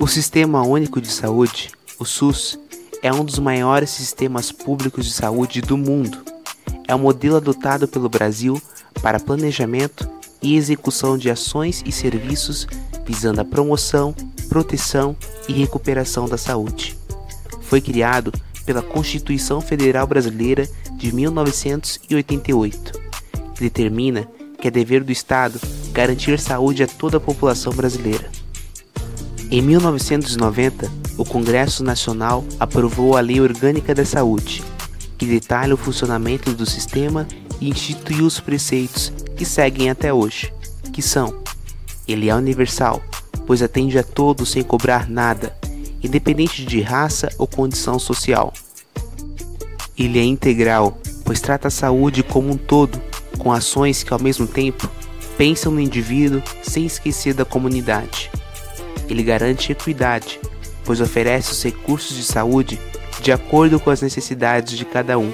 O Sistema Único de Saúde, o SUS, é um dos maiores sistemas públicos de saúde do mundo. É um modelo adotado pelo Brasil para planejamento e execução de ações e serviços visando a promoção, proteção e recuperação da saúde. Foi criado pela Constituição Federal Brasileira de 1988, que determina que é dever do Estado garantir saúde a toda a população brasileira. Em 1990, o Congresso Nacional aprovou a Lei Orgânica da Saúde, que detalha o funcionamento do sistema e instituiu os preceitos que seguem até hoje, que são: ele é universal, pois atende a todos sem cobrar nada, independente de raça ou condição social. Ele é integral, pois trata a saúde como um todo, com ações que ao mesmo tempo pensam no indivíduo sem esquecer da comunidade. Ele garante equidade, pois oferece os recursos de saúde de acordo com as necessidades de cada um.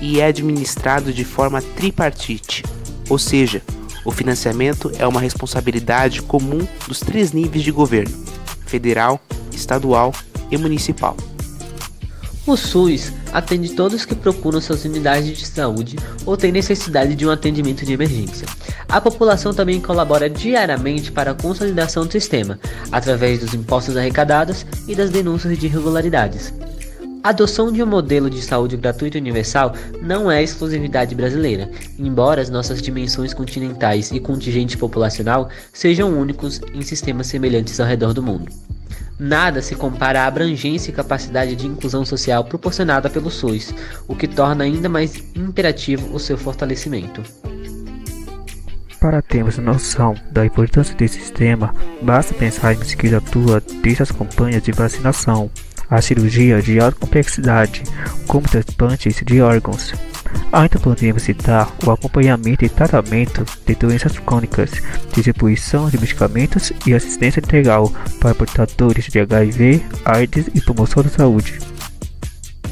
E é administrado de forma tripartite, ou seja, o financiamento é uma responsabilidade comum dos três níveis de governo: federal, estadual e municipal. O SUS atende todos que procuram suas unidades de saúde ou têm necessidade de um atendimento de emergência. A população também colabora diariamente para a consolidação do sistema, através dos impostos arrecadados e das denúncias de irregularidades. A adoção de um modelo de saúde gratuito universal não é exclusividade brasileira, embora as nossas dimensões continentais e contingente populacional sejam únicos em sistemas semelhantes ao redor do mundo. Nada se compara à abrangência e capacidade de inclusão social proporcionada pelo SUS, o que torna ainda mais imperativo o seu fortalecimento. Para termos noção da importância desse sistema, basta pensarmos que ele atua desde as campanhas de vacinação, a cirurgia de alta complexidade, como transplantes de órgãos, Ainda podemos citar o acompanhamento e tratamento de doenças crônicas, distribuição de medicamentos e assistência integral para portadores de HIV, AIDS e promoção da saúde.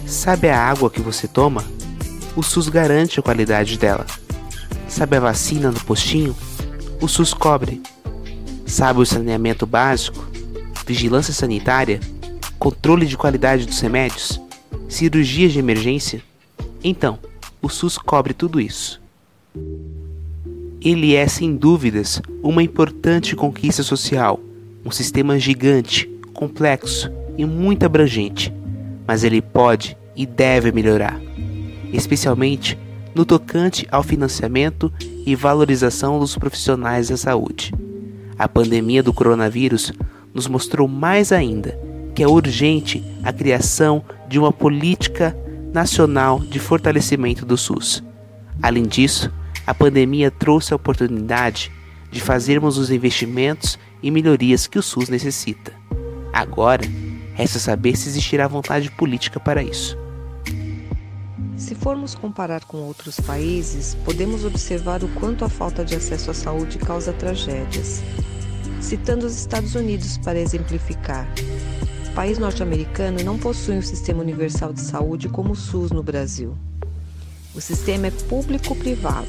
Sabe a água que você toma? O SUS garante a qualidade dela. Sabe a vacina no postinho? O SUS cobre. Sabe o saneamento básico? Vigilância sanitária? Controle de qualidade dos remédios? Cirurgias de emergência? Então, o SUS cobre tudo isso. Ele é, sem dúvidas, uma importante conquista social, um sistema gigante, complexo e muito abrangente, mas ele pode e deve melhorar, especialmente no tocante ao financiamento e valorização dos profissionais da saúde. A pandemia do coronavírus nos mostrou mais ainda que é urgente a criação de uma política nacional de fortalecimento do SUS. Além disso, a pandemia trouxe a oportunidade de fazermos os investimentos e melhorias que o SUS necessita. Agora, resta saber se existirá vontade política para isso. Se formos comparar com outros países, podemos observar o quanto a falta de acesso à saúde causa tragédias. Citando os Estados Unidos para exemplificar, país norte-americano não possui um sistema universal de saúde como o SUS no Brasil. O sistema é público-privado.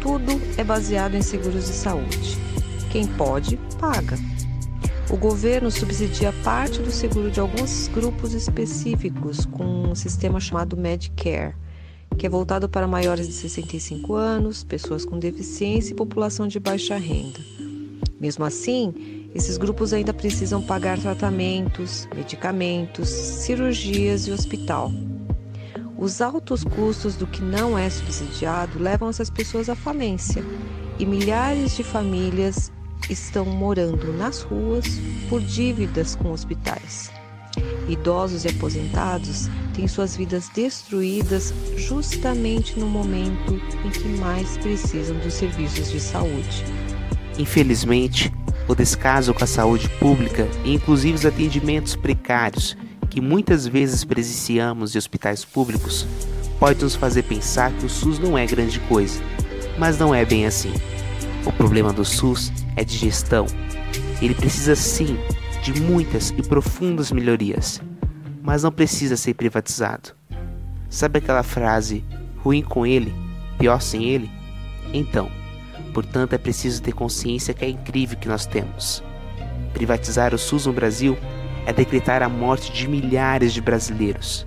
Tudo é baseado em seguros de saúde. Quem pode, paga. O governo subsidia parte do seguro de alguns grupos específicos com um sistema chamado Medicare, que é voltado para maiores de 65 anos, pessoas com deficiência e população de baixa renda. Mesmo assim, esses grupos ainda precisam pagar tratamentos, medicamentos, cirurgias e hospital. Os altos custos do que não é subsidiado levam essas pessoas à falência e milhares de famílias estão morando nas ruas por dívidas com hospitais. Idosos e aposentados têm suas vidas destruídas justamente no momento em que mais precisam dos serviços de saúde. Infelizmente, o descaso com a saúde pública e inclusive os atendimentos precários que muitas vezes presenciamos em hospitais públicos pode nos fazer pensar que o SUS não é grande coisa, mas não é bem assim. O problema do SUS é de gestão. Ele precisa sim de muitas e profundas melhorias, mas não precisa ser privatizado. Sabe aquela frase ruim com ele, pior sem ele? Então, Portanto, é preciso ter consciência que é incrível que nós temos. Privatizar o SUS no Brasil é decretar a morte de milhares de brasileiros,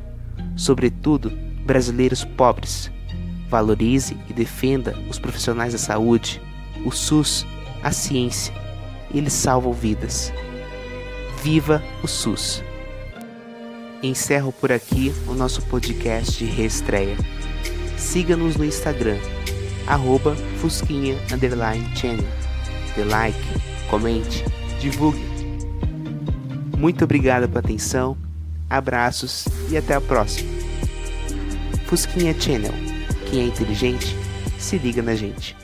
sobretudo brasileiros pobres. Valorize e defenda os profissionais da saúde, o SUS, a ciência. Eles salvam vidas. Viva o SUS! Encerro por aqui o nosso podcast de reestreia. Siga-nos no Instagram, arroba Fusquinha Channel. Dê like, comente, divulgue. Muito obrigado pela atenção, abraços e até a próxima. Fusquinha Channel. Quem é inteligente, se liga na gente.